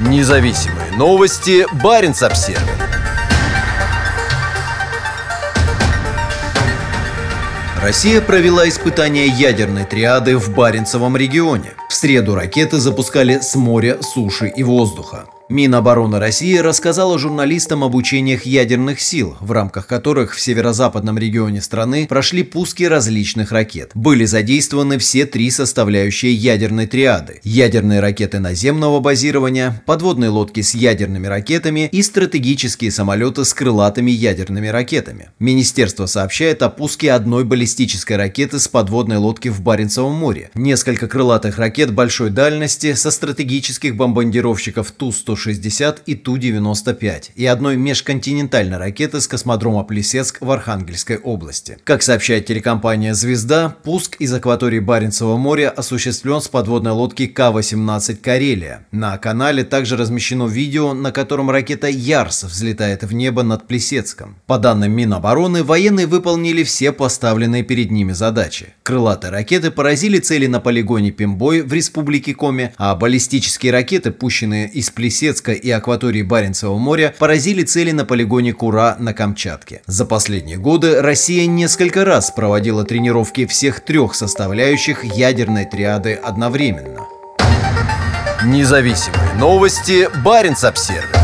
Независимые новости. Барин обсерва Россия провела испытания ядерной триады в Баренцевом регионе. В среду ракеты запускали с моря, суши и воздуха. Минобороны России рассказала журналистам об учениях ядерных сил, в рамках которых в северо-западном регионе страны прошли пуски различных ракет. Были задействованы все три составляющие ядерной триады – ядерные ракеты наземного базирования, подводные лодки с ядерными ракетами и стратегические самолеты с крылатыми ядерными ракетами. Министерство сообщает о пуске одной баллистической ракеты с подводной лодки в Баренцевом море, несколько крылатых ракет большой дальности со стратегических бомбардировщиков Ту-160 Ту-60 и Ту-95 и одной межконтинентальной ракеты с космодрома Плесецк в Архангельской области. Как сообщает телекомпания «Звезда», пуск из акватории Баренцева моря осуществлен с подводной лодки К-18 «Карелия». На канале также размещено видео, на котором ракета «Ярс» взлетает в небо над Плесецком. По данным Минобороны, военные выполнили все поставленные перед ними задачи. Крылатые ракеты поразили цели на полигоне Пимбой в республике Коми, а баллистические ракеты, пущенные из Плесецка, Плесецка и акватории Баренцева моря поразили цели на полигоне Кура на Камчатке. За последние годы Россия несколько раз проводила тренировки всех трех составляющих ядерной триады одновременно. Независимые новости. Баренц-Обсервис.